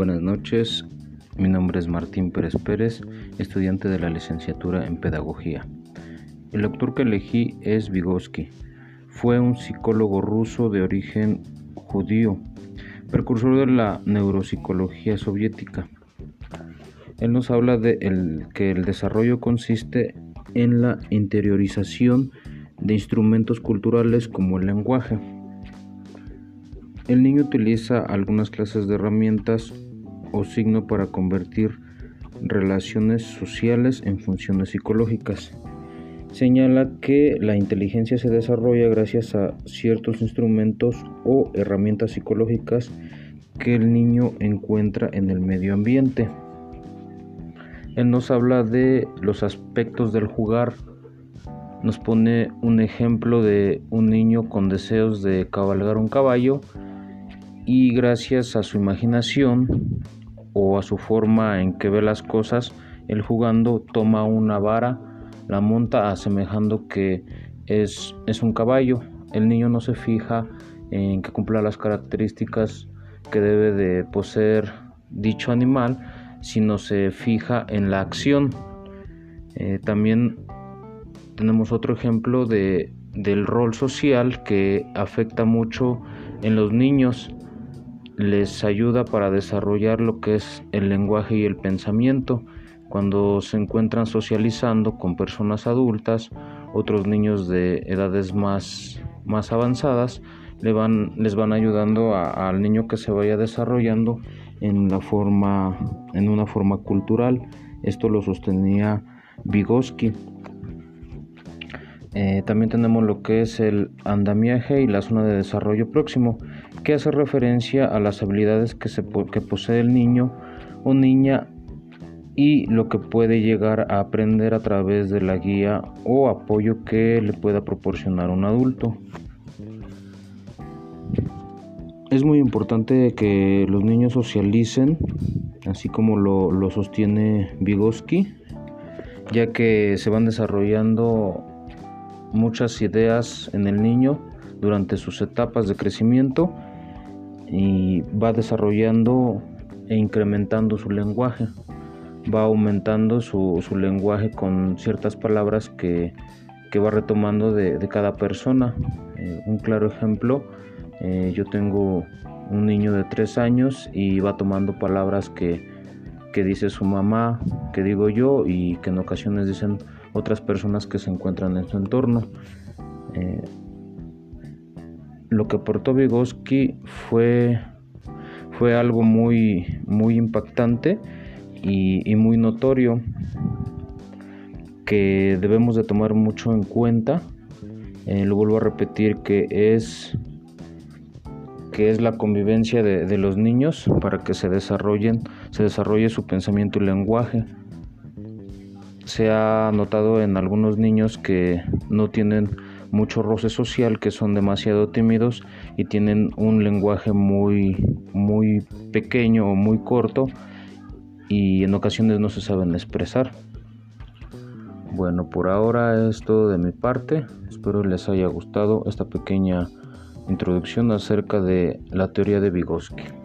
Buenas noches, mi nombre es Martín Pérez Pérez, estudiante de la licenciatura en Pedagogía. El autor que elegí es Vygotsky. Fue un psicólogo ruso de origen judío, precursor de la neuropsicología soviética. Él nos habla de que el desarrollo consiste en la interiorización de instrumentos culturales como el lenguaje el niño utiliza algunas clases de herramientas o signo para convertir relaciones sociales en funciones psicológicas. Señala que la inteligencia se desarrolla gracias a ciertos instrumentos o herramientas psicológicas que el niño encuentra en el medio ambiente. Él nos habla de los aspectos del jugar, nos pone un ejemplo de un niño con deseos de cabalgar un caballo y gracias a su imaginación o a su forma en que ve las cosas, él jugando toma una vara, la monta asemejando que es, es un caballo. El niño no se fija en que cumpla las características que debe de poseer dicho animal, sino se fija en la acción. Eh, también tenemos otro ejemplo de, del rol social que afecta mucho en los niños les ayuda para desarrollar lo que es el lenguaje y el pensamiento. Cuando se encuentran socializando con personas adultas, otros niños de edades más, más avanzadas, van, les van ayudando al niño que se vaya desarrollando en, la forma, en una forma cultural. Esto lo sostenía Vygotsky. Eh, también tenemos lo que es el andamiaje y la zona de desarrollo próximo, hace referencia a las habilidades que, se, que posee el niño o niña y lo que puede llegar a aprender a través de la guía o apoyo que le pueda proporcionar un adulto. Es muy importante que los niños socialicen, así como lo, lo sostiene Vygotsky, ya que se van desarrollando muchas ideas en el niño durante sus etapas de crecimiento y va desarrollando e incrementando su lenguaje, va aumentando su, lenguaje con ciertas palabras que, va retomando de, cada persona. Eh, un claro ejemplo, eh, yo tengo un niño de tres años y va tomando palabras que, que dice su mamá, que digo yo y que en ocasiones dicen otras personas que se encuentran en su entorno. Eh, lo que aportó Vygotsky fue, fue algo muy, muy impactante y, muy notorio que debemos de tomar mucho en cuenta. Eh, lo vuelvo a repetir que es que es la convivencia de, de, los niños para que se desarrollen, se desarrolle su pensamiento y lenguaje se ha notado en algunos niños que no tienen mucho roce social, que son demasiado tímidos y tienen un lenguaje muy, muy pequeño o muy corto y en ocasiones no se saben expresar. Bueno, por ahora es todo de mi parte. Espero les haya gustado esta pequeña introducción acerca de la teoría de Vygotsky.